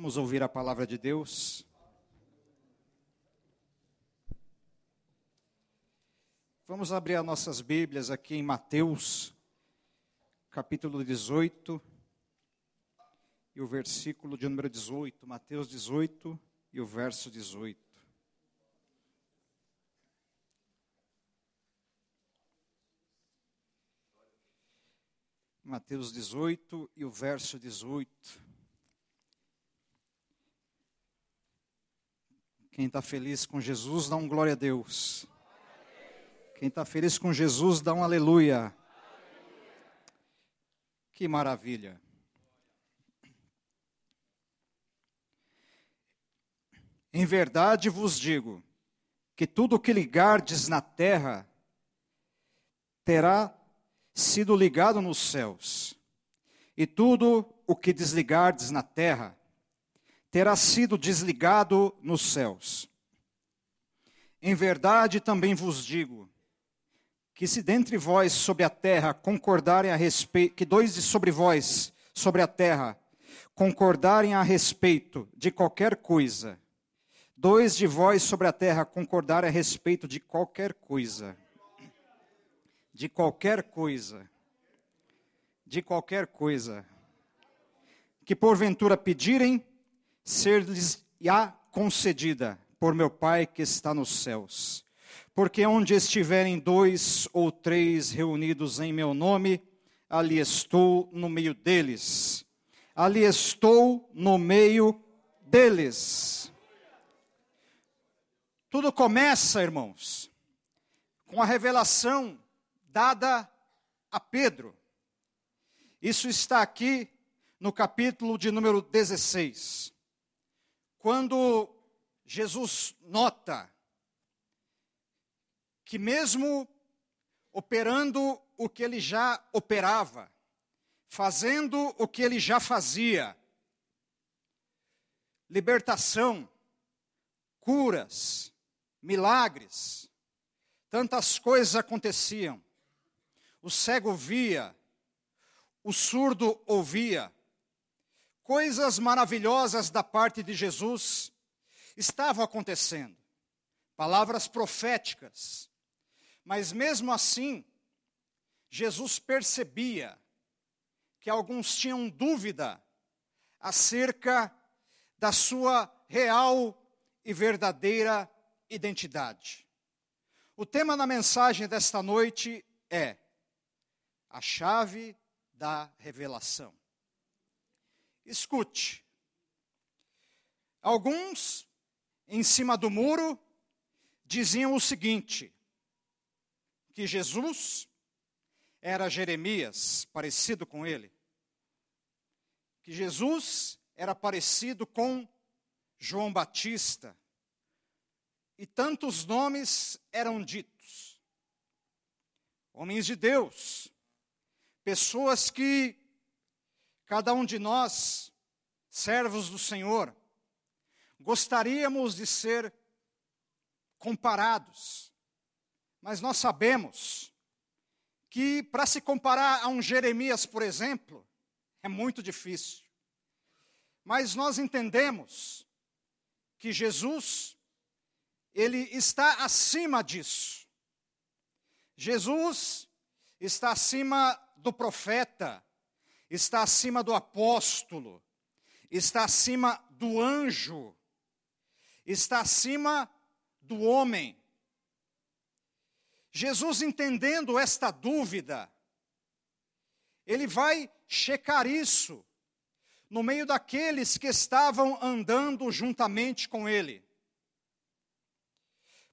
Vamos ouvir a palavra de Deus. Vamos abrir as nossas Bíblias aqui em Mateus, capítulo 18, e o versículo de número 18. Mateus 18 e o verso 18. Mateus 18 e o verso 18. Quem está feliz com Jesus, dá um glória a Deus. Quem está feliz com Jesus, dá um aleluia. Que maravilha. Em verdade vos digo que tudo o que ligardes na terra terá sido ligado nos céus, e tudo o que desligardes na terra terá sido desligado nos céus. Em verdade também vos digo que se dentre vós sobre a terra concordarem a respeito, que dois de sobre vós sobre a terra concordarem a respeito de qualquer coisa, dois de vós sobre a terra concordarem a respeito de qualquer coisa, de qualquer coisa, de qualquer coisa, que porventura pedirem, ser-lhes-á concedida por meu Pai que está nos céus. Porque onde estiverem dois ou três reunidos em meu nome, ali estou no meio deles. Ali estou no meio deles. Tudo começa, irmãos, com a revelação dada a Pedro. Isso está aqui no capítulo de número 16 quando Jesus nota que, mesmo operando o que ele já operava, fazendo o que ele já fazia, libertação, curas, milagres, tantas coisas aconteciam. O cego via, o surdo ouvia, coisas maravilhosas da parte de Jesus estavam acontecendo, palavras proféticas. Mas mesmo assim, Jesus percebia que alguns tinham dúvida acerca da sua real e verdadeira identidade. O tema da mensagem desta noite é a chave da revelação. Escute. Alguns, em cima do muro, diziam o seguinte: que Jesus era Jeremias, parecido com ele. Que Jesus era parecido com João Batista. E tantos nomes eram ditos. Homens de Deus, pessoas que Cada um de nós, servos do Senhor, gostaríamos de ser comparados, mas nós sabemos que para se comparar a um Jeremias, por exemplo, é muito difícil. Mas nós entendemos que Jesus, ele está acima disso. Jesus está acima do profeta, está acima do apóstolo, está acima do anjo, está acima do homem. Jesus, entendendo esta dúvida, ele vai checar isso no meio daqueles que estavam andando juntamente com ele.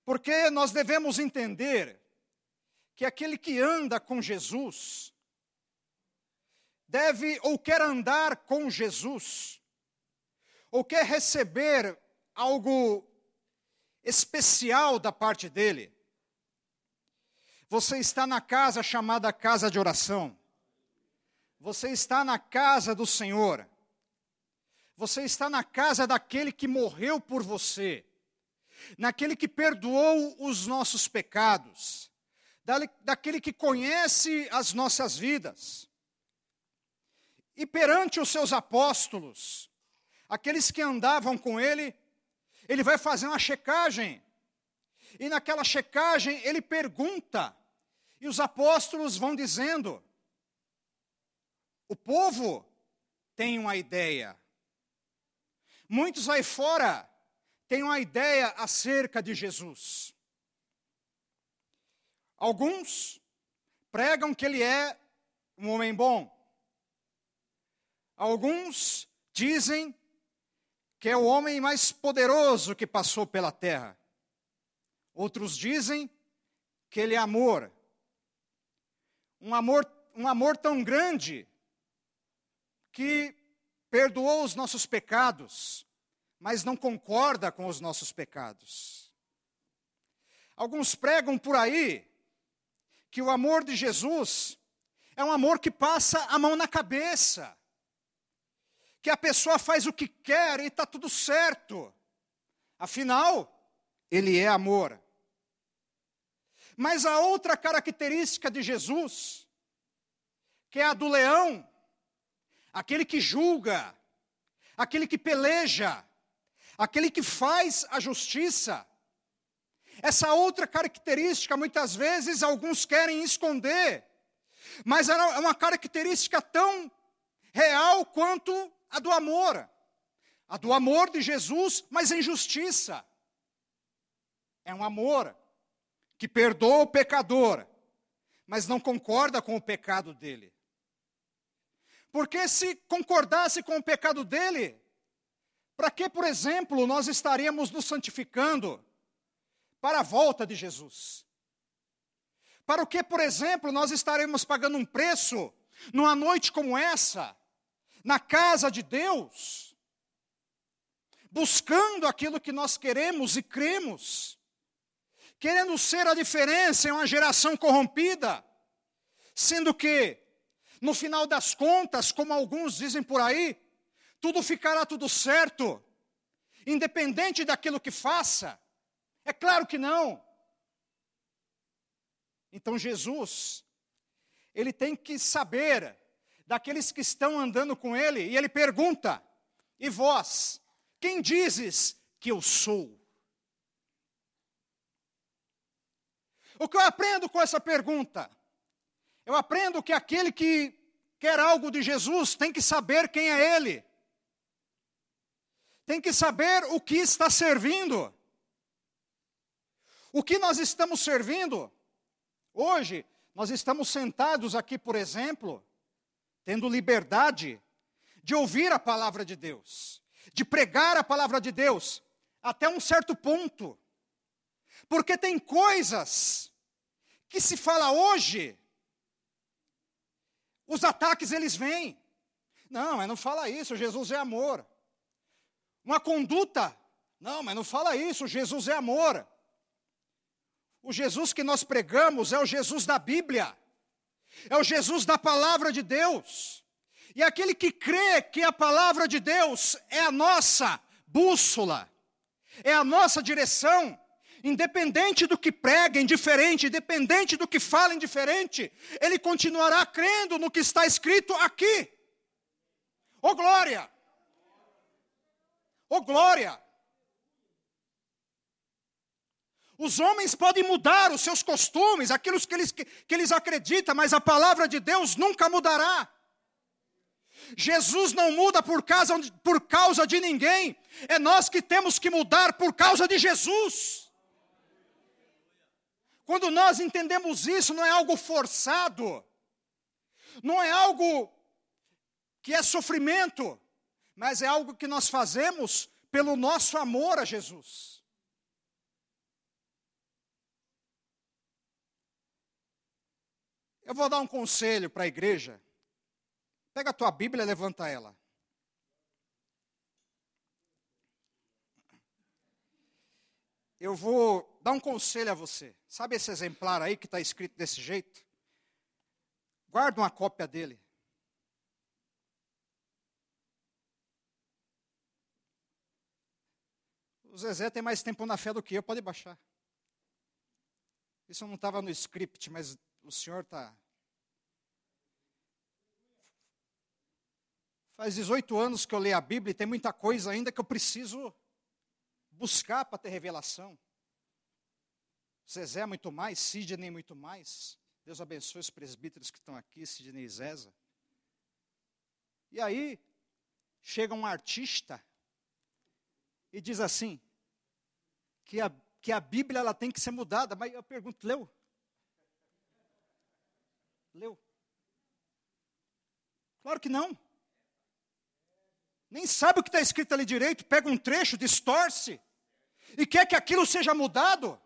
Porque nós devemos entender que aquele que anda com Jesus, deve ou quer andar com Jesus, ou quer receber algo especial da parte dele. Você está na casa chamada casa de oração. Você está na casa do Senhor. Você está na casa daquele que morreu por você, naquele que perdoou os nossos pecados, daquele que conhece as nossas vidas. E perante os seus apóstolos, aqueles que andavam com ele, ele vai fazer uma checagem. E naquela checagem ele pergunta, e os apóstolos vão dizendo: o povo tem uma ideia. Muitos aí fora têm uma ideia acerca de Jesus. Alguns pregam que ele é um homem bom. Alguns dizem que é o homem mais poderoso que passou pela terra. Outros dizem que ele é amor. Um amor, um amor tão grande que perdoou os nossos pecados, mas não concorda com os nossos pecados. Alguns pregam por aí que o amor de Jesus é um amor que passa a mão na cabeça, que a pessoa faz o que quer e está tudo certo. Afinal, ele é amor. Mas a outra característica de Jesus, que é a do leão, aquele que julga, aquele que peleja, aquele que faz a justiça. Essa outra característica, muitas vezes, alguns querem esconder, mas é uma característica tão real quanto a do amor. A do amor de Jesus, mas em justiça. É um amor que perdoa o pecador, mas não concorda com o pecado dele. Porque se concordasse com o pecado dele, para que, por exemplo, nós estaríamos nos santificando para a volta de Jesus? Para o que, por exemplo, nós estaremos pagando um preço numa noite como essa, na casa de Deus, buscando aquilo que nós queremos e cremos, querendo ser a diferença em uma geração corrompida, sendo que no final das contas, como alguns dizem por aí, tudo ficará tudo certo, independente daquilo que faça. É claro que não. Então Jesus, ele tem que saber daqueles que estão andando com ele, e ele pergunta: E vós, quem dizes que eu sou? O que eu aprendo com essa pergunta? Eu aprendo que aquele que quer algo de Jesus tem que saber quem é Ele, tem que saber o que está servindo. O que nós estamos servindo? Hoje, nós estamos sentados aqui, por exemplo, tendo liberdade de ouvir a palavra de Deus, de pregar a palavra de Deus, até um certo ponto. Porque tem coisas que se fala hoje os ataques eles vêm. Não, mas não fala isso, Jesus é amor. Uma conduta. Não, mas não fala isso, Jesus é amor. O Jesus que nós pregamos é o Jesus da Bíblia. É o Jesus da palavra de Deus. E aquele que crê que a palavra de Deus é a nossa bússola, é a nossa direção, independente do que preguem diferente, independente do que falem diferente, ele continuará crendo no que está escrito aqui. Ô oh, glória! Ô oh, glória! Os homens podem mudar os seus costumes, aquilo que eles, que, que eles acreditam, mas a palavra de Deus nunca mudará. Jesus não muda por causa, por causa de ninguém, é nós que temos que mudar por causa de Jesus. Quando nós entendemos isso, não é algo forçado, não é algo que é sofrimento, mas é algo que nós fazemos pelo nosso amor a Jesus. Eu vou dar um conselho para a igreja. Pega a tua Bíblia e levanta ela. eu vou dar um conselho a você. Sabe esse exemplar aí que está escrito desse jeito? Guarda uma cópia dele. O Zezé tem mais tempo na fé do que eu, pode baixar. Isso não estava no script, mas o senhor está. Faz 18 anos que eu leio a Bíblia e tem muita coisa ainda que eu preciso buscar para ter revelação. Zezé muito mais, Sidney muito mais. Deus abençoe os presbíteros que estão aqui, Sidney e Zéza. E aí, chega um artista e diz assim, que a, que a Bíblia ela tem que ser mudada. Mas eu pergunto, leu? Leu? Claro que não. Nem sabe o que está escrito ali direito, pega um trecho, distorce, e quer que aquilo seja mudado.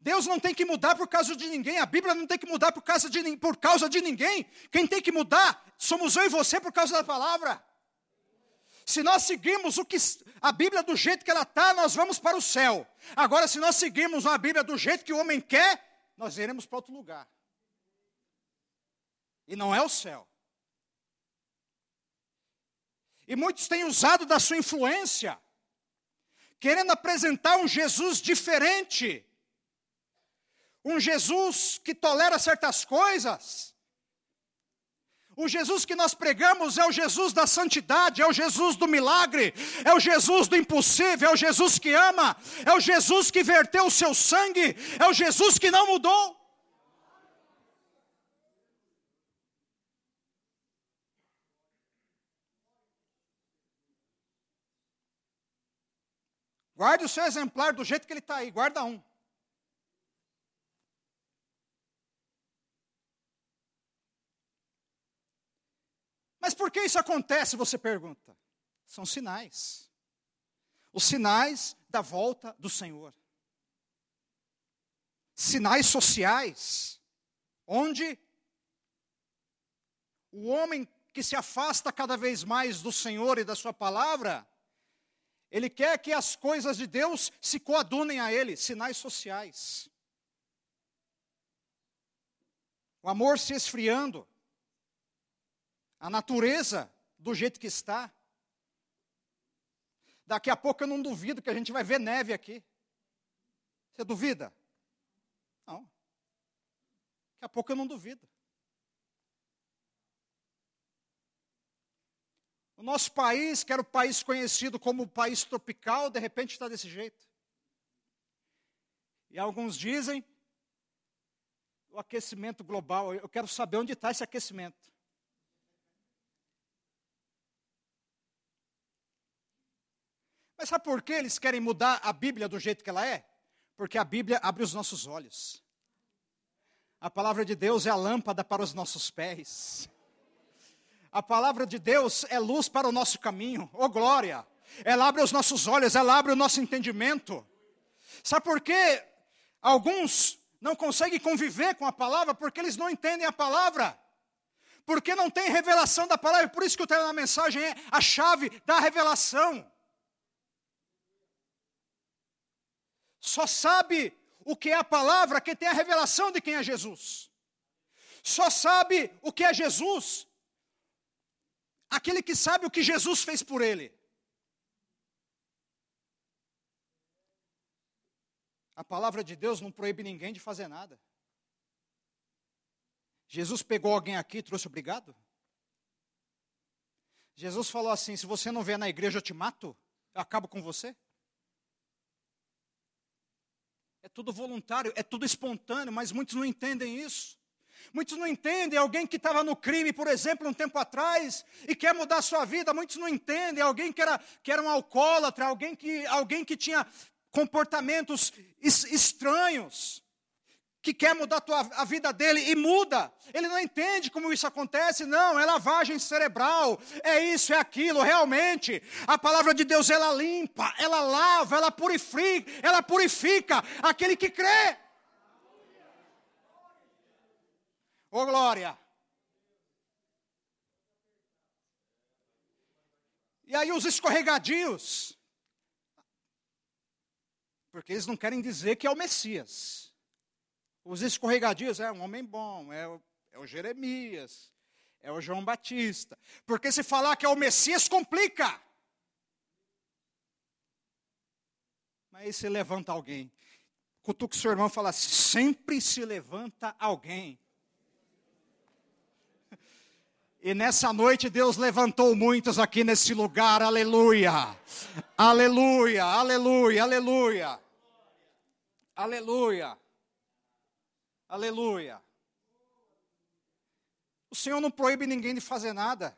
Deus não tem que mudar por causa de ninguém, a Bíblia não tem que mudar por causa de, por causa de ninguém. Quem tem que mudar somos eu e você por causa da palavra. Se nós seguimos o que a Bíblia do jeito que ela está, nós vamos para o céu. Agora, se nós seguirmos a Bíblia do jeito que o homem quer, nós iremos para outro lugar. E não é o céu. E muitos têm usado da sua influência, querendo apresentar um Jesus diferente, um Jesus que tolera certas coisas, o Jesus que nós pregamos é o Jesus da santidade, é o Jesus do milagre, é o Jesus do impossível, é o Jesus que ama, é o Jesus que verteu o seu sangue, é o Jesus que não mudou. Guarde o seu exemplar do jeito que ele está aí, guarda um. Mas por que isso acontece, você pergunta? São sinais. Os sinais da volta do Senhor. Sinais sociais, onde o homem que se afasta cada vez mais do Senhor e da Sua palavra, ele quer que as coisas de Deus se coadunem a ele, sinais sociais. O amor se esfriando, a natureza do jeito que está. Daqui a pouco eu não duvido que a gente vai ver neve aqui. Você duvida? Não. Daqui a pouco eu não duvido. Nosso país, que era o país conhecido como o país tropical, de repente está desse jeito. E alguns dizem o aquecimento global. Eu quero saber onde está esse aquecimento. Mas sabe por que eles querem mudar a Bíblia do jeito que ela é? Porque a Bíblia abre os nossos olhos. A palavra de Deus é a lâmpada para os nossos pés. A palavra de Deus é luz para o nosso caminho. Oh glória! Ela abre os nossos olhos, ela abre o nosso entendimento. Sabe por quê? Alguns não conseguem conviver com a palavra porque eles não entendem a palavra. Porque não tem revelação da palavra. Por isso que o tema da mensagem é a chave da revelação. Só sabe o que é a palavra quem tem a revelação de quem é Jesus. Só sabe o que é Jesus aquele que sabe o que Jesus fez por ele. A palavra de Deus não proíbe ninguém de fazer nada. Jesus pegou alguém aqui e trouxe obrigado? Jesus falou assim: se você não vier na igreja, eu te mato, eu acabo com você. É tudo voluntário, é tudo espontâneo, mas muitos não entendem isso. Muitos não entendem alguém que estava no crime, por exemplo, um tempo atrás, e quer mudar sua vida. Muitos não entendem alguém que era, que era um alcoólatra, alguém que, alguém que tinha comportamentos estranhos que quer mudar tua, a vida dele e muda. Ele não entende como isso acontece, não, é lavagem cerebral, é isso, é aquilo, realmente. A palavra de Deus ela limpa, ela lava, ela purifica, ela purifica aquele que crê. Ô oh, glória! E aí os escorregadios, porque eles não querem dizer que é o Messias. Os escorregadios, é um homem bom, é o, é o Jeremias, é o João Batista. Porque se falar que é o Messias, complica. Mas aí se levanta alguém. Cutuca o seu irmão e fala: sempre se levanta alguém. E nessa noite Deus levantou muitos aqui nesse lugar, aleluia, aleluia, aleluia, aleluia, aleluia, aleluia. O Senhor não proíbe ninguém de fazer nada,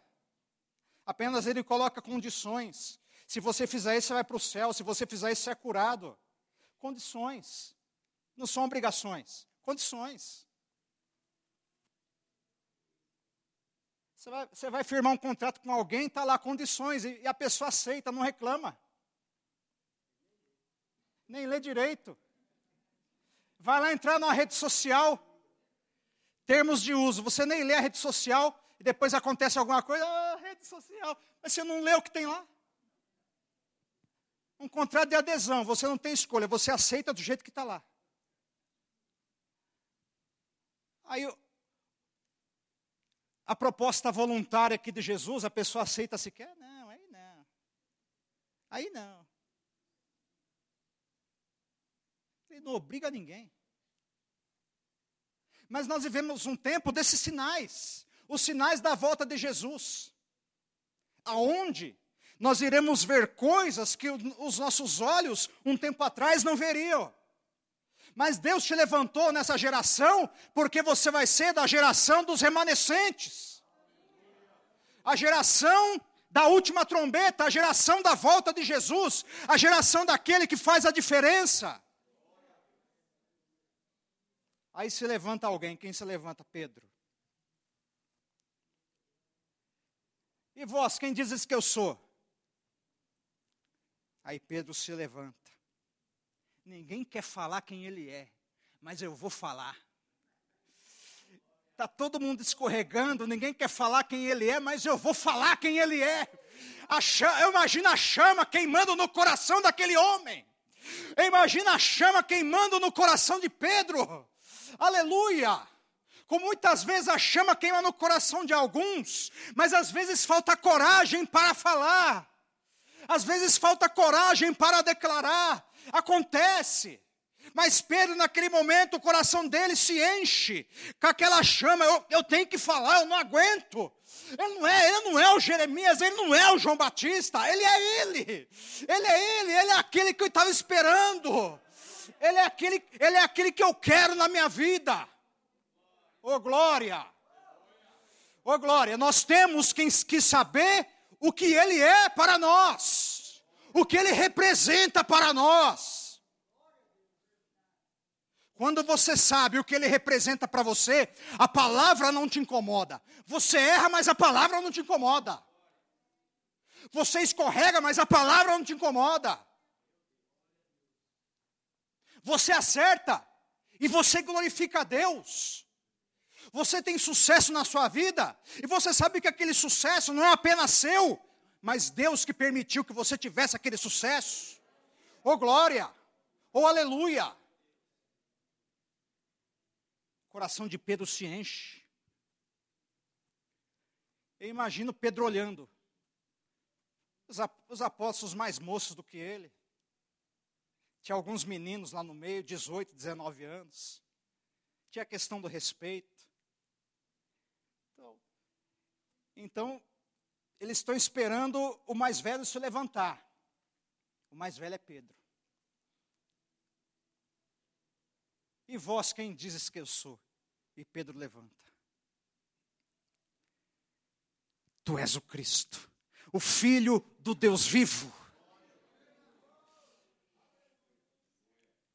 apenas Ele coloca condições. Se você fizer isso, você vai para o céu, se você fizer isso, você é curado. Condições, não são obrigações, condições. Você vai, você vai firmar um contrato com alguém, está lá condições, e, e a pessoa aceita, não reclama. Nem lê direito. Vai lá entrar numa rede social, termos de uso, você nem lê a rede social, e depois acontece alguma coisa, ah, rede social, mas você não lê o que tem lá. Um contrato de adesão, você não tem escolha, você aceita do jeito que está lá. Aí a proposta voluntária aqui de Jesus, a pessoa aceita se quer? Não, aí não. Aí não. Ele não obriga ninguém. Mas nós vivemos um tempo desses sinais, os sinais da volta de Jesus. Aonde nós iremos ver coisas que os nossos olhos um tempo atrás não veriam. Mas Deus te levantou nessa geração, porque você vai ser da geração dos remanescentes. A geração da última trombeta, a geração da volta de Jesus, a geração daquele que faz a diferença. Aí se levanta alguém, quem se levanta? Pedro. E vós, quem dizes que eu sou? Aí Pedro se levanta. Ninguém quer falar quem ele é, mas eu vou falar. Está todo mundo escorregando, ninguém quer falar quem ele é, mas eu vou falar quem ele é. Chama, eu imagino a chama queimando no coração daquele homem. Imagina a chama queimando no coração de Pedro. Aleluia! Como muitas vezes a chama queima no coração de alguns, mas às vezes falta coragem para falar. Às vezes falta coragem para declarar. Acontece. Mas Pedro, naquele momento, o coração dele se enche com aquela chama. Eu, eu tenho que falar, eu não aguento. Ele não, é, ele não é o Jeremias, ele não é o João Batista, ele é ele. Ele é ele, ele é aquele que eu estava esperando. Ele é, aquele, ele é aquele que eu quero na minha vida. Ô oh, glória! Ô oh, glória! Nós temos que, que saber o que ele é para nós o que ele representa para nós. Quando você sabe o que ele representa para você, a palavra não te incomoda. Você erra, mas a palavra não te incomoda. Você escorrega, mas a palavra não te incomoda. Você acerta e você glorifica a Deus. Você tem sucesso na sua vida e você sabe que aquele sucesso não é apenas seu, mas Deus que permitiu que você tivesse aquele sucesso. Oh glória! Oh aleluia! O coração de Pedro se enche. Eu imagino Pedro olhando. Os apóstolos mais moços do que ele. Tinha alguns meninos lá no meio, 18, 19 anos. Tinha a questão do respeito. Então, então eles estão esperando o mais velho se levantar. O mais velho é Pedro. E vós quem dizes que eu sou? E Pedro levanta. Tu és o Cristo, o Filho do Deus vivo.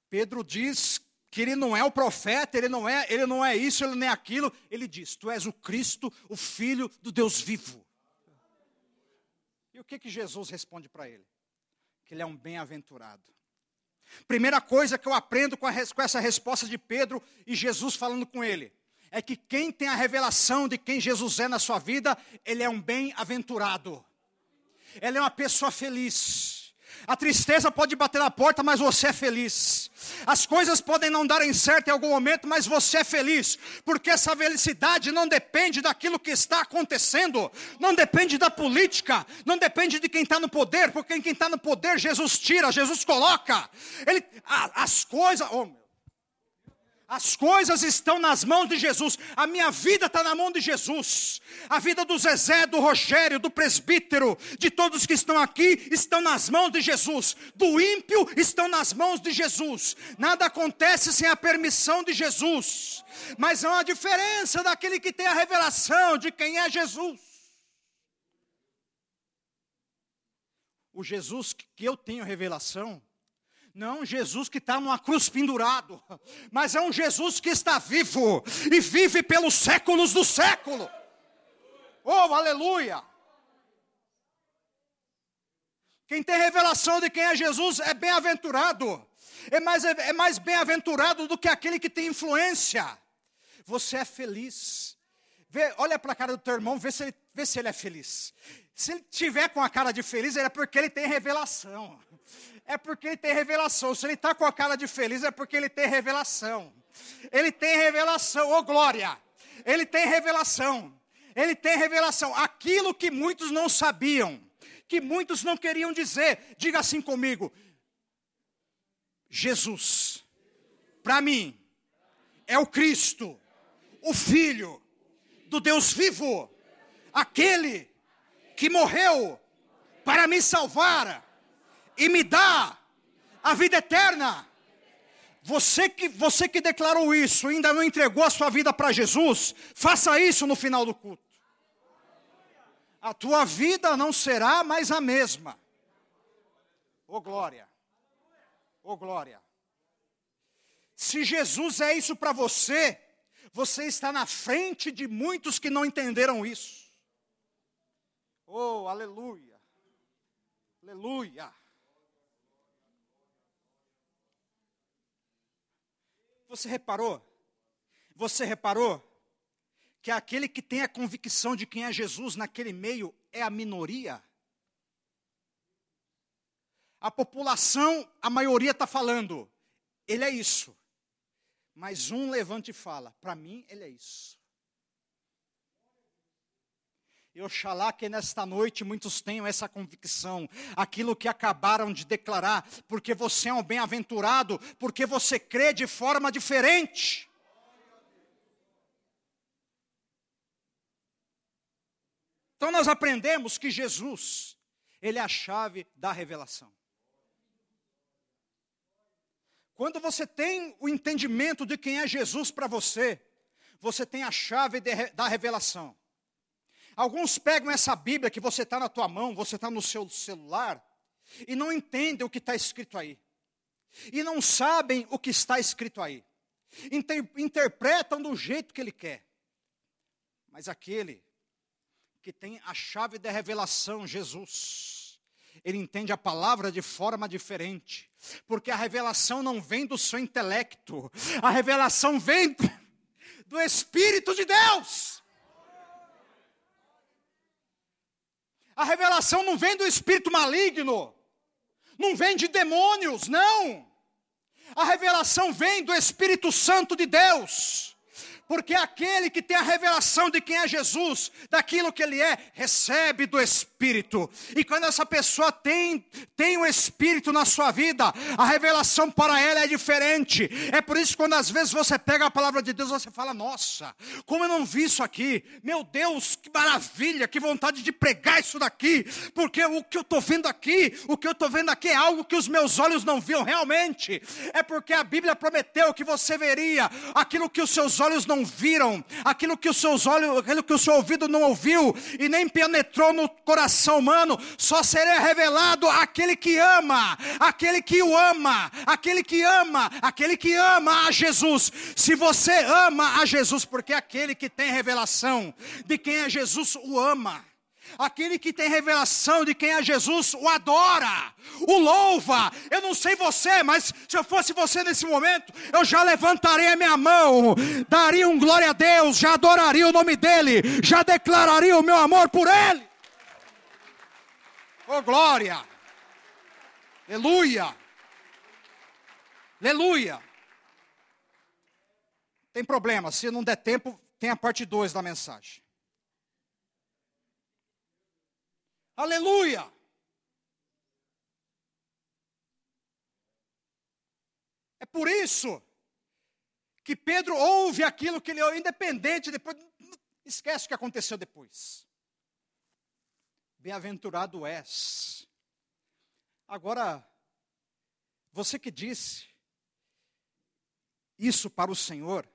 Pedro diz que ele não é o profeta, ele não é, ele não é isso, ele não é aquilo. Ele diz: Tu és o Cristo, o Filho do Deus vivo. O que, que Jesus responde para ele? Que ele é um bem-aventurado. Primeira coisa que eu aprendo com, a, com essa resposta de Pedro e Jesus falando com ele, é que quem tem a revelação de quem Jesus é na sua vida, ele é um bem-aventurado. Ele é uma pessoa feliz. A tristeza pode bater na porta, mas você é feliz. As coisas podem não darem certo em algum momento, mas você é feliz, porque essa felicidade não depende daquilo que está acontecendo, não depende da política, não depende de quem está no poder, porque quem está no poder, Jesus tira, Jesus coloca. Ele, as coisas, oh, As coisas estão nas mãos de Jesus. A minha vida está na mão de Jesus. A vida do Zezé, do Rogério, do presbítero, de todos que estão aqui, estão nas mãos de Jesus. Do ímpio estão nas mãos de Jesus. Nada acontece sem a permissão de Jesus. Mas há uma diferença daquele que tem a revelação de quem é Jesus. O Jesus que eu tenho revelação não é Jesus que está numa cruz pendurado, mas é um Jesus que está vivo e vive pelos séculos do século. Oh, aleluia! Quem tem revelação de quem é Jesus é bem-aventurado, é mais, é mais bem-aventurado do que aquele que tem influência. Você é feliz. Vê, olha para a cara do teu irmão, vê se, ele, vê se ele é feliz. Se ele tiver com a cara de feliz, é porque ele tem revelação é porque ele tem revelação. Se ele está com a cara de feliz, é porque ele tem revelação. Ele tem revelação, ô oh glória! Ele tem revelação. Ele tem revelação. Aquilo que muitos não sabiam, que muitos não queriam dizer, diga assim comigo: Jesus, para mim, é o Cristo, o Filho do Deus vivo, aquele que morreu para me salvar e me dá a vida eterna. Você que, você que declarou isso, ainda não entregou a sua vida para Jesus, faça isso no final do culto. A tua vida não será mais a mesma. Ô oh, glória. Ô oh, glória. Se Jesus é isso para você, você está na frente de muitos que não entenderam isso. Oh, aleluia. Aleluia. Você reparou? Você reparou que aquele que tem a convicção de quem é Jesus naquele meio é a minoria? A população, a maioria está falando, ele é isso. Mas um levante e fala, para mim ele é isso. E oxalá que nesta noite muitos tenham essa convicção, aquilo que acabaram de declarar, porque você é um bem-aventurado, porque você crê de forma diferente. Então nós aprendemos que Jesus, ele é a chave da revelação. Quando você tem o entendimento de quem é Jesus para você, você tem a chave de, da revelação. Alguns pegam essa Bíblia que você está na tua mão, você está no seu celular, e não entendem o que está escrito aí. E não sabem o que está escrito aí. Inter interpretam do jeito que ele quer. Mas aquele que tem a chave da revelação, Jesus, ele entende a palavra de forma diferente. Porque a revelação não vem do seu intelecto, a revelação vem do Espírito de Deus. A revelação não vem do espírito maligno, não vem de demônios, não. A revelação vem do Espírito Santo de Deus porque aquele que tem a revelação de quem é Jesus, daquilo que ele é, recebe do Espírito. E quando essa pessoa tem, tem o Espírito na sua vida, a revelação para ela é diferente. É por isso que quando às vezes você pega a palavra de Deus, você fala: Nossa, como eu não vi isso aqui, meu Deus, que maravilha, que vontade de pregar isso daqui, porque o que eu estou vendo aqui, o que eu estou vendo aqui é algo que os meus olhos não viam realmente. É porque a Bíblia prometeu que você veria aquilo que os seus olhos não viram, aquilo que os seus olhos, aquilo que o seu ouvido não ouviu e nem penetrou no coração humano, só será revelado aquele que ama, aquele que o ama, aquele que ama, aquele que ama a Jesus. Se você ama a Jesus, porque aquele que tem revelação de quem é Jesus o ama. Aquele que tem revelação de quem é Jesus o adora, o louva. Eu não sei você, mas se eu fosse você nesse momento, eu já levantaria a minha mão, daria um glória a Deus, já adoraria o nome dele, já declararia o meu amor por ele. Oh glória! Aleluia! Aleluia! Tem problema, se não der tempo, tem a parte 2 da mensagem. Aleluia! É por isso que Pedro ouve aquilo que ele ouve, independente, depois esquece o que aconteceu depois. Bem-aventurado és. Agora, você que disse isso para o Senhor,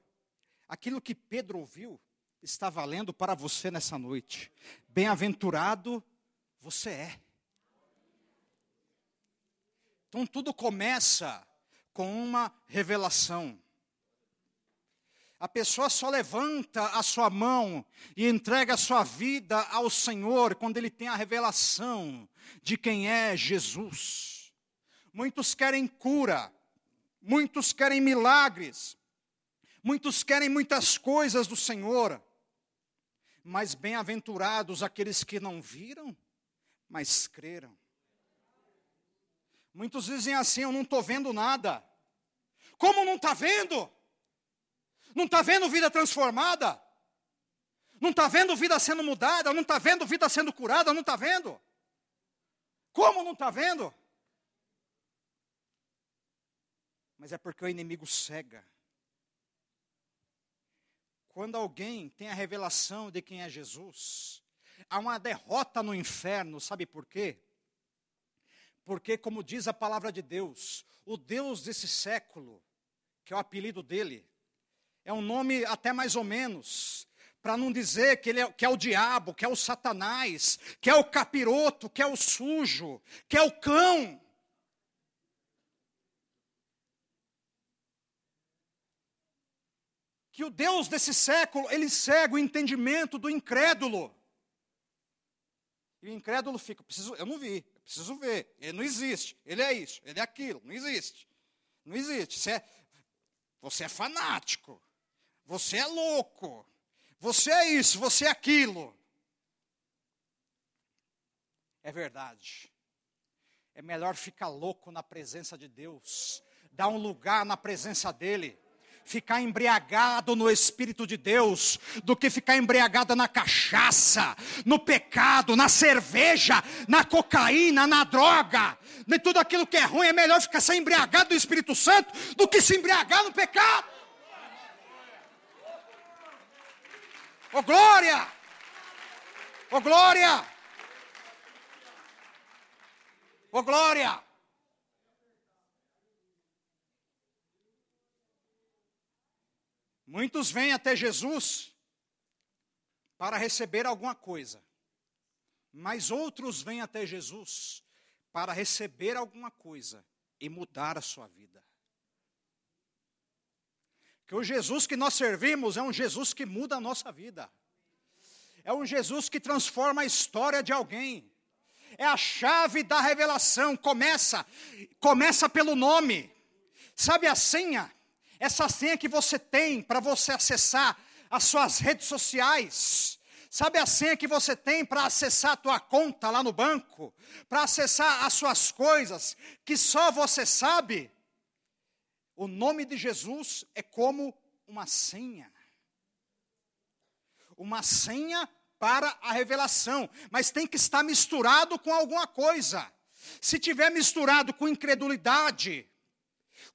aquilo que Pedro ouviu está valendo para você nessa noite. Bem-aventurado você é. Então tudo começa com uma revelação. A pessoa só levanta a sua mão e entrega a sua vida ao Senhor quando ele tem a revelação de quem é Jesus. Muitos querem cura, muitos querem milagres, muitos querem muitas coisas do Senhor, mas bem-aventurados aqueles que não viram, mas creram. Muitos dizem assim: Eu não estou vendo nada. Como não está vendo? Não está vendo vida transformada? Não está vendo vida sendo mudada? Não está vendo vida sendo curada? Não está vendo? Como não está vendo? Mas é porque o inimigo cega. Quando alguém tem a revelação de quem é Jesus, há uma derrota no inferno, sabe por quê? Porque, como diz a palavra de Deus, o Deus desse século, que é o apelido dele, é um nome até mais ou menos, para não dizer que ele é, que é o diabo, que é o satanás, que é o capiroto, que é o sujo, que é o cão. Que o Deus desse século, ele cega o entendimento do incrédulo. E o incrédulo fica, preciso, eu não vi, eu preciso ver, ele não existe, ele é isso, ele é aquilo, não existe. Não existe. Você é, você é fanático. Você é louco. Você é isso, você é aquilo. É verdade. É melhor ficar louco na presença de Deus, dar um lugar na presença dEle, ficar embriagado no Espírito de Deus, do que ficar embriagado na cachaça, no pecado, na cerveja, na cocaína, na droga, nem tudo aquilo que é ruim. É melhor ficar se embriagado do Espírito Santo do que se embriagar no pecado. Oh glória! Oh glória! Oh glória! Muitos vêm até Jesus para receber alguma coisa, mas outros vêm até Jesus para receber alguma coisa e mudar a sua vida. Que o Jesus que nós servimos é um Jesus que muda a nossa vida. É um Jesus que transforma a história de alguém. É a chave da revelação. Começa, começa pelo nome. Sabe a senha? Essa senha que você tem para você acessar as suas redes sociais. Sabe a senha que você tem para acessar a tua conta lá no banco? Para acessar as suas coisas que só você sabe? O nome de Jesus é como uma senha. Uma senha para a revelação, mas tem que estar misturado com alguma coisa. Se tiver misturado com incredulidade,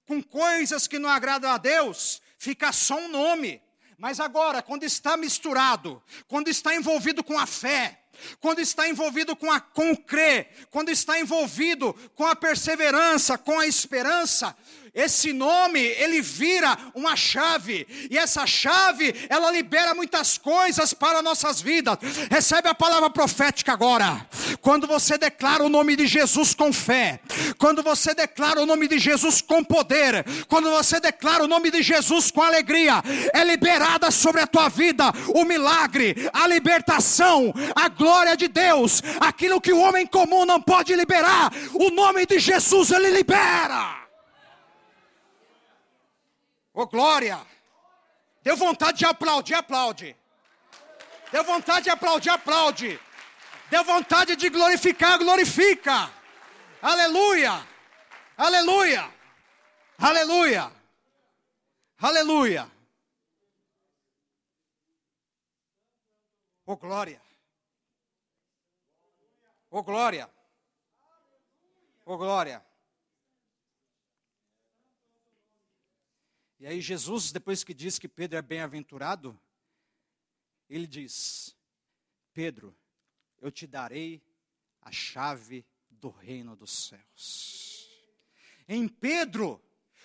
com coisas que não agradam a Deus, fica só um nome. Mas agora, quando está misturado, quando está envolvido com a fé, quando está envolvido com, a, com crer, quando está envolvido com a perseverança, com a esperança, esse nome, ele vira uma chave, e essa chave, ela libera muitas coisas para nossas vidas. Recebe a palavra profética agora. Quando você declara o nome de Jesus com fé, quando você declara o nome de Jesus com poder, quando você declara o nome de Jesus com alegria, é liberada sobre a tua vida o milagre, a libertação, a glória de Deus, aquilo que o homem comum não pode liberar, o nome de Jesus ele libera. Ô oh, glória! Deu vontade de aplaudir, aplaude. Deu vontade de aplaudir, aplaude. Deu vontade de glorificar, glorifica. Aleluia! Aleluia! Aleluia! Aleluia! Ô oh, glória! Ô oh, glória! Ô oh, glória! E aí Jesus, depois que diz que Pedro é bem-aventurado, ele diz: Pedro, eu te darei a chave do reino dos céus. Em Pedro,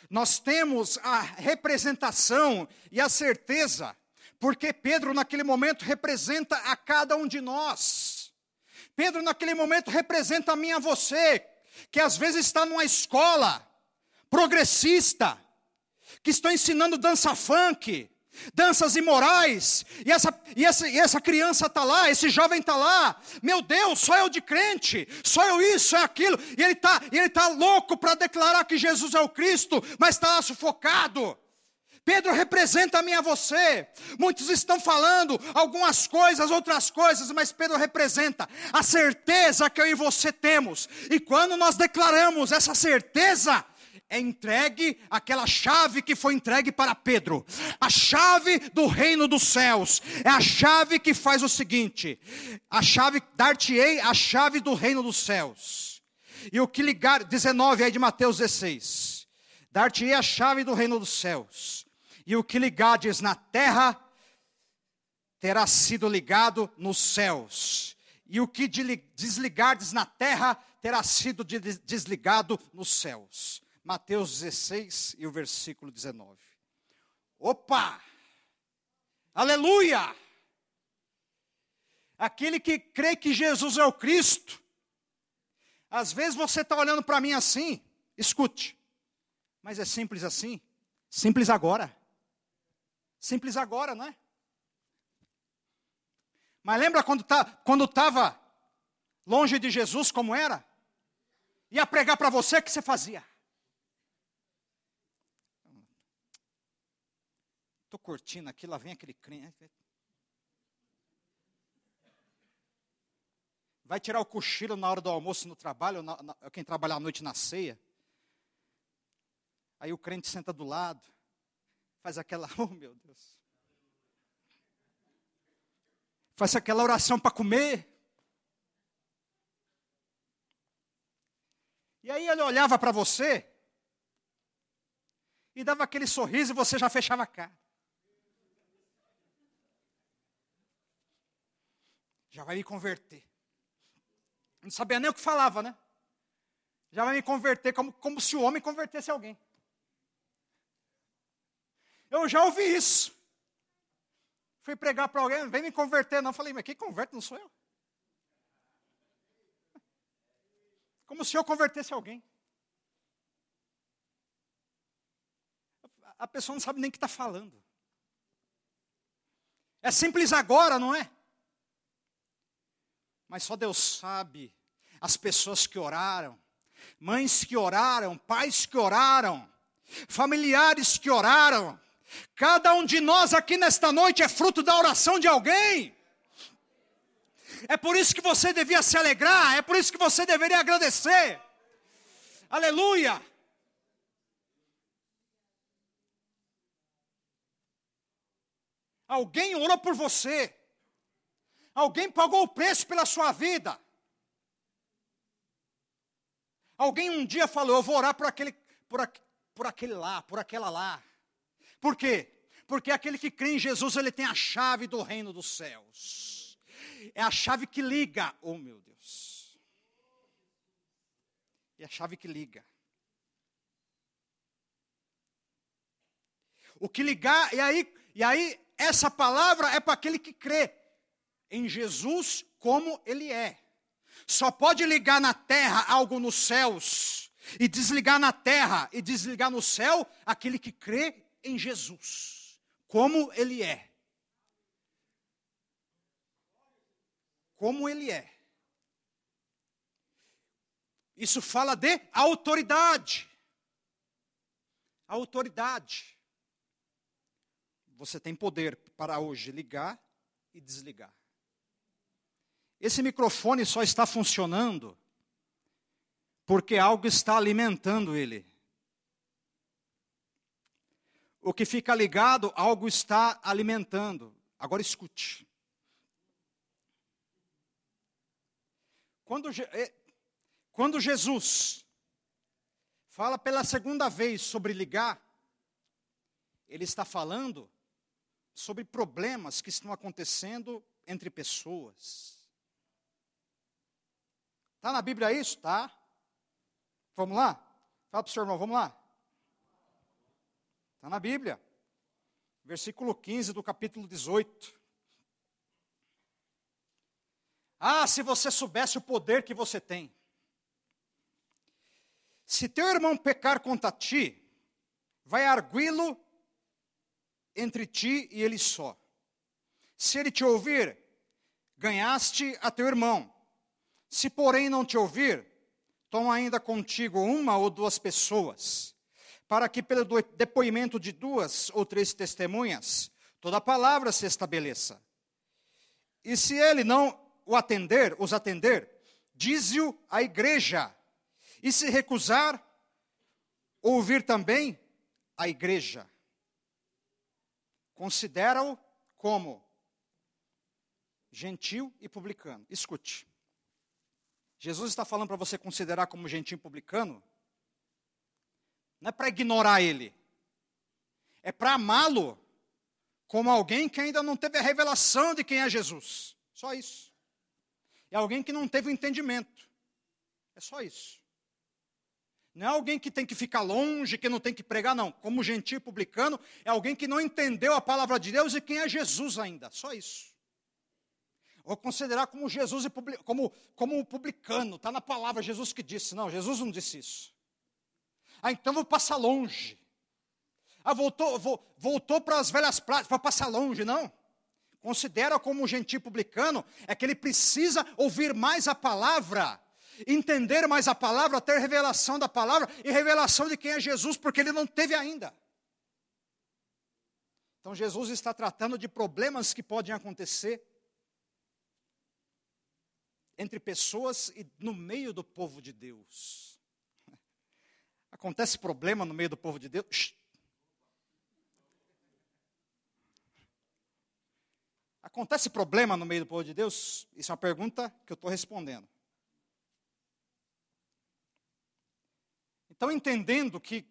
nós temos a representação e a certeza, porque Pedro, naquele momento, representa a cada um de nós. Pedro, naquele momento, representa a mim e a você, que às vezes está numa escola progressista, que estão ensinando dança funk, danças imorais, e essa, e essa, e essa criança está lá, esse jovem está lá, meu Deus, só eu de crente, só eu isso, é aquilo, e ele está ele tá louco para declarar que Jesus é o Cristo, mas está sufocado. Pedro representa a mim e a você. Muitos estão falando algumas coisas, outras coisas, mas Pedro representa a certeza que eu e você temos. E quando nós declaramos essa certeza, é entregue aquela chave que foi entregue para Pedro. A chave do reino dos céus. É a chave que faz o seguinte: a chave, dar-te-ei a chave do reino dos céus. E o que ligar, 19 aí de Mateus 16: dar-te-ei a chave do reino dos céus. E o que ligardes na terra terá sido ligado nos céus. E o que desligardes na terra terá sido desligado nos céus. Mateus 16 e o versículo 19. Opa! Aleluia! Aquele que crê que Jesus é o Cristo, às vezes você está olhando para mim assim, escute, mas é simples assim, simples agora. Simples agora, não é? Mas lembra quando tá, estava longe de Jesus, como era? Ia pregar para você, o que você fazia? Estou curtindo aqui, lá vem aquele crente. Vai tirar o cochilo na hora do almoço no trabalho, na, na, quem trabalha à noite na ceia. Aí o crente senta do lado, faz aquela, oh meu Deus. Faz aquela oração para comer. E aí ele olhava para você e dava aquele sorriso e você já fechava a cara. Já vai me converter. Não sabia nem o que falava, né? Já vai me converter como, como se o homem convertesse alguém. Eu já ouvi isso. Fui pregar para alguém, vem me converter. Não, falei, mas quem converte não sou eu. Como se eu convertesse alguém. A pessoa não sabe nem o que está falando. É simples agora, não é? Mas só Deus sabe as pessoas que oraram, mães que oraram, pais que oraram, familiares que oraram. Cada um de nós aqui nesta noite é fruto da oração de alguém. É por isso que você devia se alegrar, é por isso que você deveria agradecer. Aleluia! Alguém orou por você. Alguém pagou o preço pela sua vida. Alguém um dia falou: Eu vou orar por aquele, por, por aquele lá, por aquela lá. Por quê? Porque aquele que crê em Jesus, ele tem a chave do reino dos céus. É a chave que liga, oh meu Deus. É a chave que liga. O que ligar, e aí, e aí essa palavra é para aquele que crê em Jesus como ele é. Só pode ligar na terra algo nos céus, e desligar na terra e desligar no céu aquele que crê em Jesus, como ele é. Como ele é. Isso fala de autoridade. Autoridade. Você tem poder para hoje ligar e desligar. Esse microfone só está funcionando porque algo está alimentando ele. O que fica ligado, algo está alimentando. Agora escute. Quando, eh, quando Jesus fala pela segunda vez sobre ligar, ele está falando sobre problemas que estão acontecendo entre pessoas. Está na Bíblia isso? Tá. Vamos lá? Fala para o seu irmão, vamos lá. Está na Bíblia. Versículo 15 do capítulo 18. Ah, se você soubesse o poder que você tem. Se teu irmão pecar contra ti, vai arguí-lo entre ti e ele só. Se ele te ouvir, ganhaste a teu irmão. Se, porém, não te ouvir, toma ainda contigo uma ou duas pessoas, para que, pelo depoimento de duas ou três testemunhas, toda palavra se estabeleça. E se ele não o atender, os atender, dize-o à igreja. E se recusar, ouvir também a igreja. Considera-o como gentil e publicano. Escute. Jesus está falando para você considerar como gentil publicano, não é para ignorar ele, é para amá-lo como alguém que ainda não teve a revelação de quem é Jesus. Só isso. É alguém que não teve o entendimento. É só isso. Não é alguém que tem que ficar longe, que não tem que pregar, não. Como gentil publicano, é alguém que não entendeu a palavra de Deus e quem é Jesus ainda. Só isso. Vou considerar como Jesus, como, como publicano. Está na palavra Jesus que disse. Não, Jesus não disse isso. Ah, então vou passar longe. Ah, voltou, voltou para as velhas práticas, para passar longe, não. Considera como gentil publicano, é que ele precisa ouvir mais a palavra entender mais a palavra, ter revelação da palavra e revelação de quem é Jesus, porque ele não teve ainda. Então Jesus está tratando de problemas que podem acontecer entre pessoas e no meio do povo de Deus. Acontece problema no meio do povo de Deus? Acontece problema no meio do povo de Deus? Isso é uma pergunta que eu estou respondendo. Então, entendendo que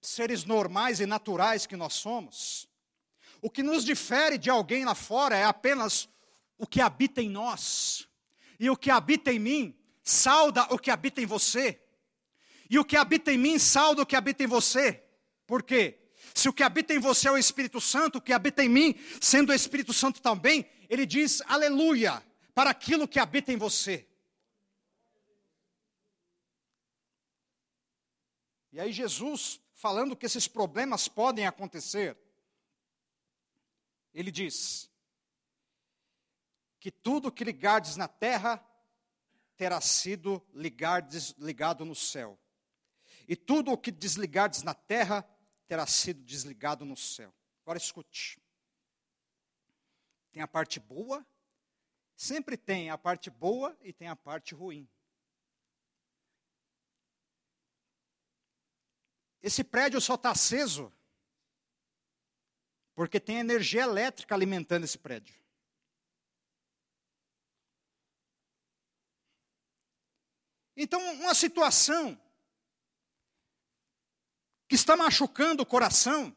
seres normais e naturais que nós somos, o que nos difere de alguém lá fora é apenas o que habita em nós. E o que habita em mim sauda o que habita em você. E o que habita em mim sauda o que habita em você. Por quê? Se o que habita em você é o Espírito Santo, o que habita em mim, sendo o Espírito Santo também, ele diz aleluia para aquilo que habita em você. E aí, Jesus, falando que esses problemas podem acontecer, ele diz que tudo que ligardes na terra terá sido ligardes, ligado no céu, e tudo o que desligardes na terra terá sido desligado no céu. Agora escute. Tem a parte boa, sempre tem a parte boa e tem a parte ruim. Esse prédio só está aceso porque tem energia elétrica alimentando esse prédio. Então, uma situação que está machucando o coração,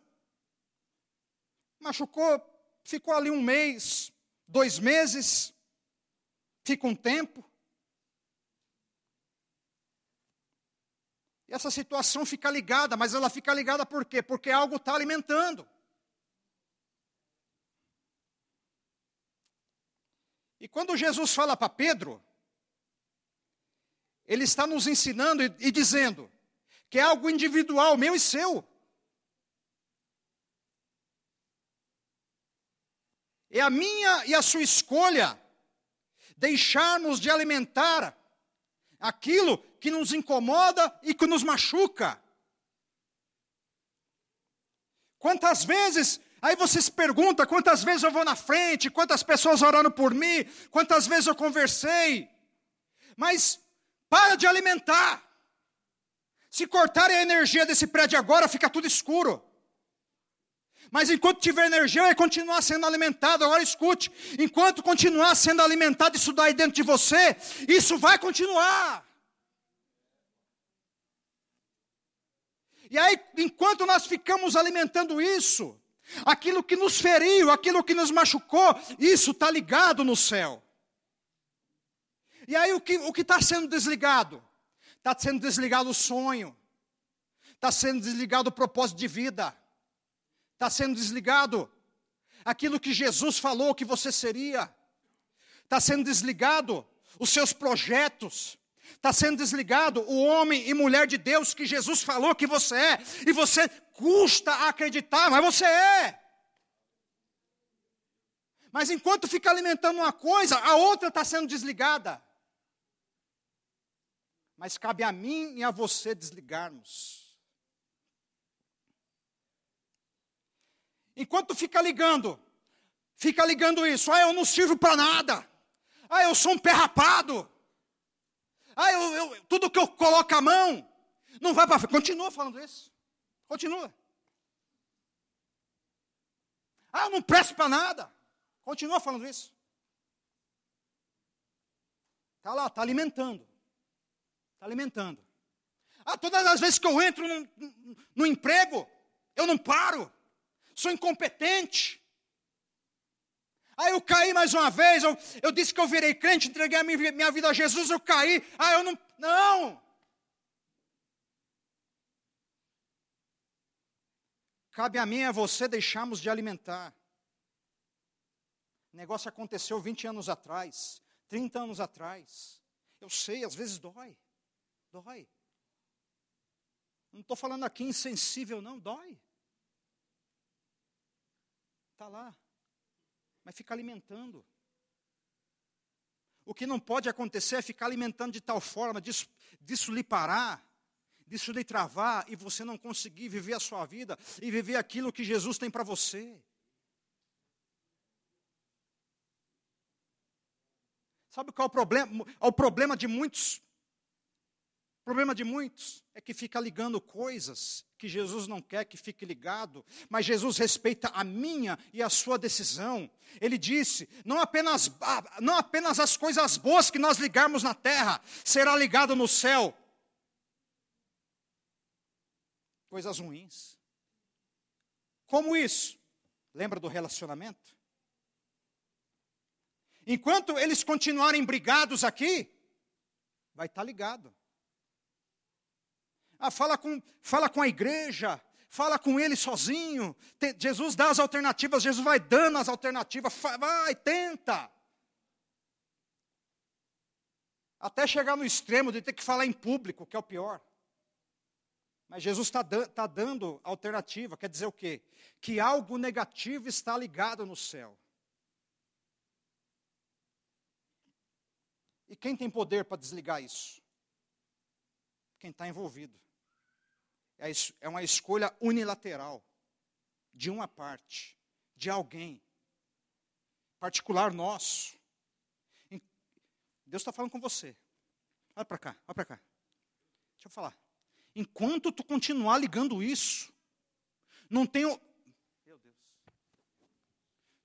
machucou, ficou ali um mês, dois meses, fica um tempo, essa situação fica ligada, mas ela fica ligada por quê? Porque algo está alimentando. E quando Jesus fala para Pedro, ele está nos ensinando e, e dizendo que é algo individual, meu e seu. É a minha e a sua escolha deixarmos de alimentar aquilo que nos incomoda e que nos machuca. Quantas vezes, aí você se pergunta, quantas vezes eu vou na frente, quantas pessoas oraram por mim, quantas vezes eu conversei, mas para de alimentar. Se cortarem a energia desse prédio agora, fica tudo escuro. Mas enquanto tiver energia, vai continuar sendo alimentado. Agora escute: enquanto continuar sendo alimentado isso daí dentro de você, isso vai continuar. E aí, enquanto nós ficamos alimentando isso, aquilo que nos feriu, aquilo que nos machucou, isso está ligado no céu. E aí, o que o está sendo desligado? Está sendo desligado o sonho, está sendo desligado o propósito de vida, está sendo desligado aquilo que Jesus falou que você seria, está sendo desligado os seus projetos, está sendo desligado o homem e mulher de Deus que Jesus falou que você é, e você custa acreditar, mas você é. Mas enquanto fica alimentando uma coisa, a outra está sendo desligada. Mas cabe a mim e a você desligarmos. Enquanto fica ligando, fica ligando isso. Ah, eu não sirvo para nada. Ah, eu sou um pé rapado. Ah, eu, eu, tudo que eu coloco a mão não vai para frente. Continua falando isso. Continua. Ah, eu não presto para nada. Continua falando isso. Está lá, está alimentando. Está alimentando. Ah, todas as vezes que eu entro no, emprego, eu não paro sou incompetente. Aí eu caí mais uma vez, eu, eu disse que eu virei crente, entreguei a minha, minha vida a Jesus, eu caí. Ah, eu não. Não! Cabe a mim e a você deixarmos de alimentar. O negócio aconteceu 20 anos atrás, 30 anos atrás. Eu sei, às vezes dói. Dói. Não estou falando aqui insensível, não, dói. Está lá. Mas fica alimentando. O que não pode acontecer é ficar alimentando de tal forma, disso, disso lhe parar, disso lhe travar, e você não conseguir viver a sua vida e viver aquilo que Jesus tem para você. Sabe qual é o problema? O problema de muitos o problema de muitos é que fica ligando coisas que Jesus não quer que fique ligado, mas Jesus respeita a minha e a sua decisão. Ele disse: não apenas, não apenas as coisas boas que nós ligarmos na terra será ligado no céu, coisas ruins. Como isso? Lembra do relacionamento? Enquanto eles continuarem brigados aqui, vai estar ligado. Ah, fala, com, fala com a igreja, fala com ele sozinho. Jesus dá as alternativas, Jesus vai dando as alternativas, vai, tenta. Até chegar no extremo de ter que falar em público, que é o pior. Mas Jesus está tá dando alternativa, quer dizer o quê? Que algo negativo está ligado no céu. E quem tem poder para desligar isso? Quem está envolvido. É, uma escolha unilateral de uma parte, de alguém, particular nosso. Deus está falando com você. Olha para cá, olha para cá. Deixa eu falar. Enquanto tu continuar ligando isso, não tem, meu Deus,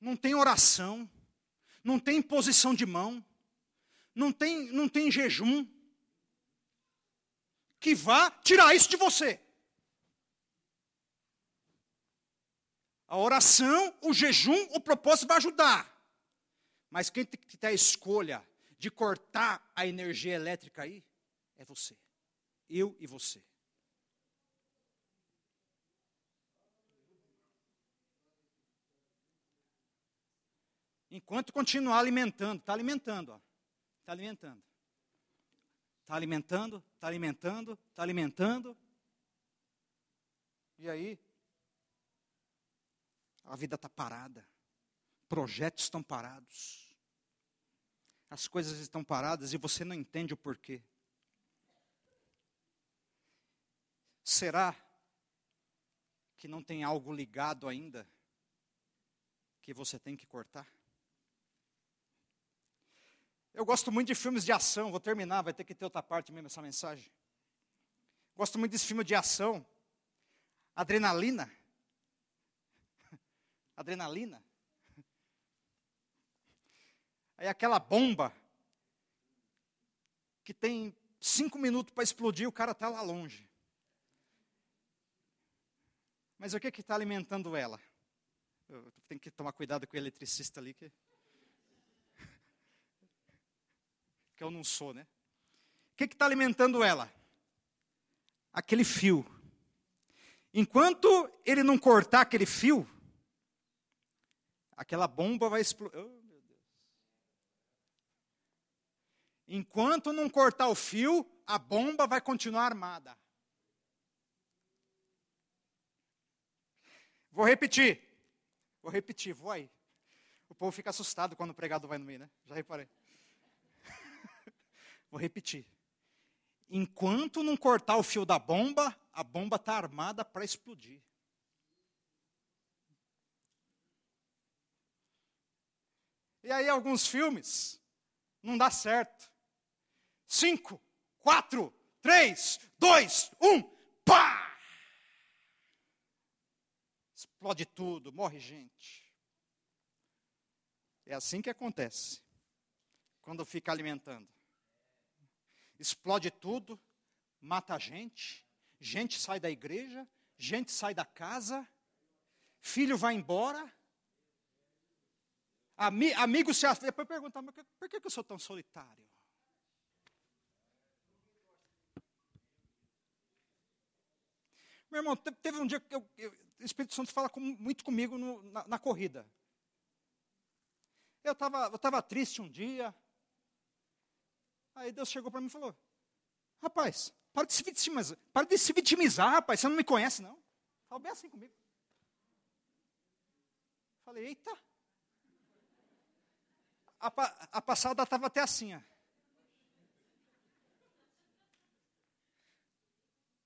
não tem oração, não tem posição de mão, não tem, não tem jejum que vá tirar isso de você. A oração, o jejum, o propósito vai ajudar. Mas quem tem que ter a escolha de cortar a energia elétrica aí é você. Eu e você. Enquanto continuar alimentando, está alimentando, está alimentando. Está alimentando, está alimentando, está alimentando. E aí, a vida está parada. Projetos estão parados. As coisas estão paradas e você não entende o porquê. Será que não tem algo ligado ainda que você tem que cortar? Eu gosto muito de filmes de ação, vou terminar, vai ter que ter outra parte mesmo essa mensagem. Gosto muito desse filme de ação, adrenalina adrenalina. Aí aquela bomba que tem cinco minutos para explodir, o cara está lá longe. Mas o que está alimentando ela? Eu tenho que tomar cuidado com o eletricista ali, que, que eu não sou, né? O que está alimentando ela? Aquele fio. Enquanto ele não cortar aquele fio, aquela bomba vai explodir. Oh, Enquanto não cortar o fio, a bomba vai continuar armada. Vou repetir. Vou repetir, vou aí. O povo fica assustado quando o pregado vai no meio, né? Já reparei. Vou repetir. Enquanto não cortar o fio da bomba, a bomba está armada para explodir. E aí, alguns filmes, não dá certo. Cinco, quatro, três, dois, um, pá! explode tudo, morre gente. É assim que acontece quando fica alimentando. Explode tudo, mata a gente, gente sai da igreja, gente sai da casa, filho vai embora. Ami, amigo se afasta. Depois perguntar, mas por que eu sou tão solitário? Meu irmão, teve um dia que eu, eu, o Espírito Santo fala com, muito comigo no, na, na, corrida. Eu estava eu tava triste um dia. Aí Deus chegou para mim e falou: Rapaz, para de se vitimizar, para de se vitimizar, rapaz, você não me conhece, não. Falou bem assim comigo. Falei, eita. A, a passada estava até assim, ó.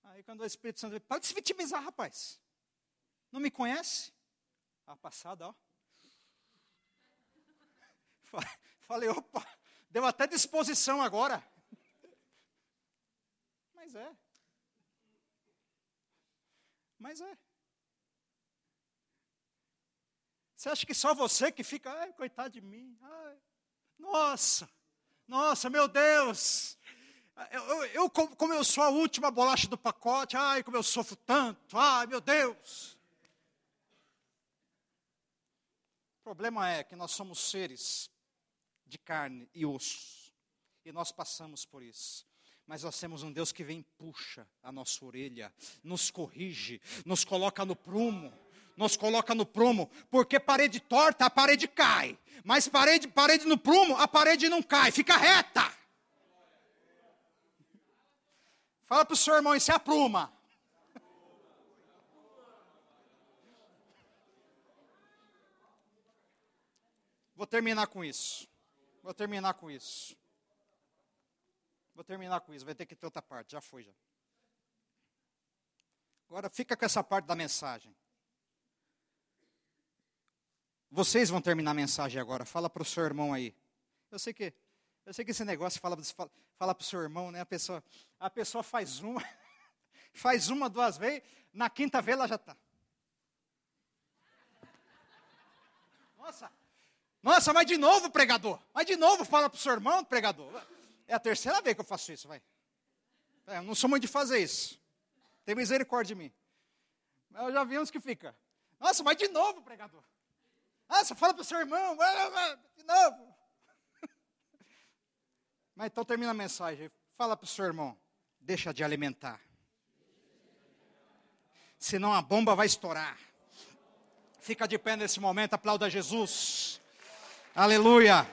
Aí quando o Espírito Santo para de se vitimizar, rapaz. Não me conhece? A passada, ó. Falei, opa, deu até disposição agora. Mas é. Mas é. Você acha que só você que fica, ai, coitado de mim. Ai, nossa, nossa, meu Deus. Eu, eu, como eu sou a última bolacha do pacote, ai, como eu sofro tanto, ai, meu Deus. O problema é que nós somos seres de carne e osso, e nós passamos por isso. Mas nós temos um Deus que vem puxa a nossa orelha, nos corrige, nos coloca no prumo, nos coloca no prumo, porque parede torta, a parede cai, mas parede, parede no prumo, a parede não cai, fica reta. Fala para o seu irmão, isso é a pruma. Vou terminar com isso. Vou terminar com isso. Vou terminar com isso. Vai ter que ter outra parte. Já foi, já. Agora fica com essa parte da mensagem. Vocês vão terminar a mensagem agora. Fala para o seu irmão aí. Eu sei que eu sei que esse negócio fala, fala, fala para o seu irmão, né? A pessoa, a pessoa faz uma, faz uma, duas vezes, na quinta vez ela já está. Nossa, nossa, mas de novo, pregador. Mas de novo fala para o seu irmão, pregador. É a terceira vez que eu faço isso, vai. É, eu não sou muito de fazer isso. Tem misericórdia de mim. Mas eu já vi uns que fica. Nossa, mas de novo, pregador. Nossa, fala para o seu irmão. De novo. Mas então termina a mensagem. Fala para o seu irmão. Deixa de alimentar. Senão a bomba vai estourar. Fica de pé nesse momento, aplauda Jesus. Aleluia.